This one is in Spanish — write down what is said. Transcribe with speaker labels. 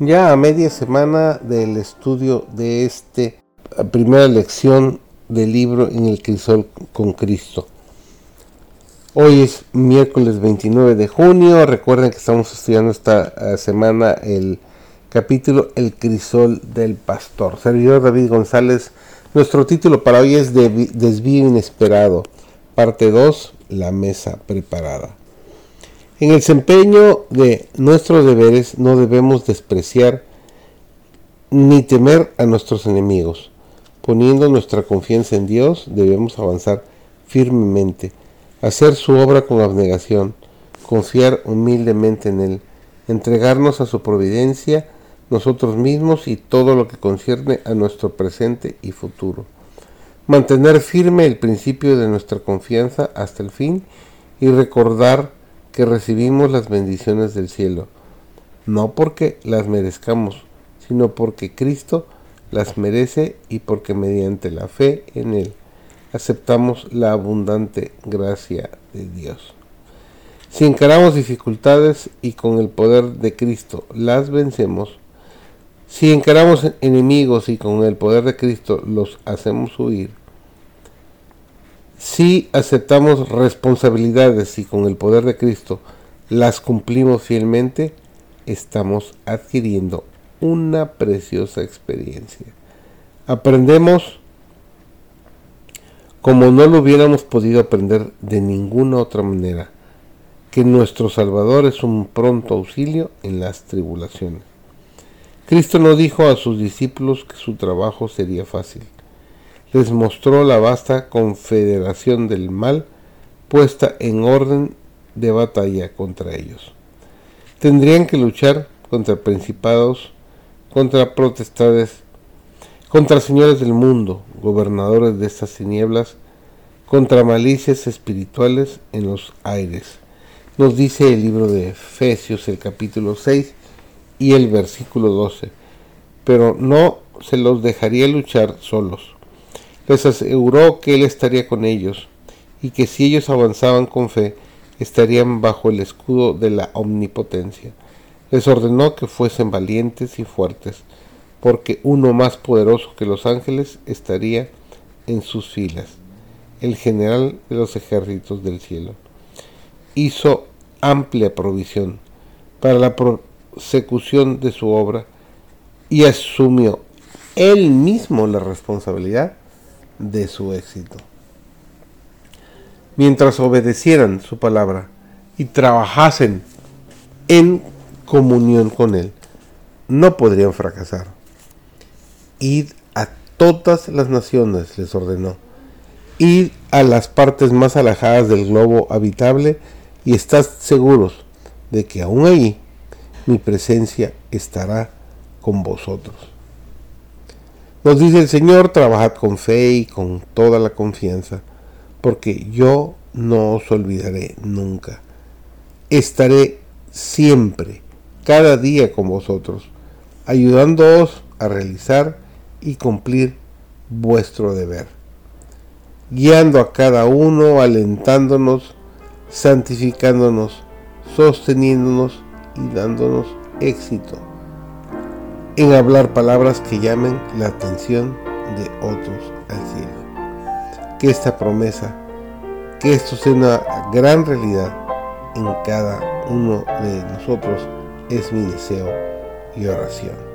Speaker 1: Ya a media semana del estudio de esta primera lección del libro En el crisol con Cristo. Hoy es miércoles 29 de junio. Recuerden que estamos estudiando esta eh, semana el capítulo El crisol del pastor. Servidor David González. Nuestro título para hoy es Desvío inesperado. Parte 2. La mesa preparada. En el desempeño de nuestros deberes no debemos despreciar ni temer a nuestros enemigos. Poniendo nuestra confianza en Dios, debemos avanzar firmemente, hacer su obra con abnegación, confiar humildemente en Él, entregarnos a su providencia, nosotros mismos y todo lo que concierne a nuestro presente y futuro. Mantener firme el principio de nuestra confianza hasta el fin y recordar que recibimos las bendiciones del cielo, no porque las merezcamos, sino porque Cristo las merece y porque mediante la fe en Él aceptamos la abundante gracia de Dios. Si encaramos dificultades y con el poder de Cristo las vencemos, si encaramos enemigos y con el poder de Cristo los hacemos huir, si aceptamos responsabilidades y con el poder de Cristo las cumplimos fielmente, estamos adquiriendo una preciosa experiencia. Aprendemos como no lo hubiéramos podido aprender de ninguna otra manera, que nuestro Salvador es un pronto auxilio en las tribulaciones. Cristo no dijo a sus discípulos que su trabajo sería fácil les mostró la vasta confederación del mal puesta en orden de batalla contra ellos. Tendrían que luchar contra principados, contra protestades, contra señores del mundo, gobernadores de estas tinieblas, contra malicias espirituales en los aires. Nos dice el libro de Efesios, el capítulo 6 y el versículo 12. Pero no se los dejaría luchar solos les aseguró que él estaría con ellos y que si ellos avanzaban con fe, estarían bajo el escudo de la omnipotencia. Les ordenó que fuesen valientes y fuertes, porque uno más poderoso que los ángeles estaría en sus filas, el general de los ejércitos del cielo. Hizo amplia provisión para la prosecución de su obra y asumió él mismo la responsabilidad de su éxito. Mientras obedecieran su palabra y trabajasen en comunión con Él, no podrían fracasar. Id a todas las naciones, les ordenó. Id a las partes más alejadas del globo habitable y estad seguros de que aún allí mi presencia estará con vosotros. Nos dice el Señor, trabajad con fe y con toda la confianza, porque yo no os olvidaré nunca. Estaré siempre, cada día con vosotros, ayudándoos a realizar y cumplir vuestro deber, guiando a cada uno, alentándonos, santificándonos, sosteniéndonos y dándonos éxito en hablar palabras que llamen la atención de otros al cielo. Que esta promesa, que esto sea una gran realidad en cada uno de nosotros es mi deseo y oración.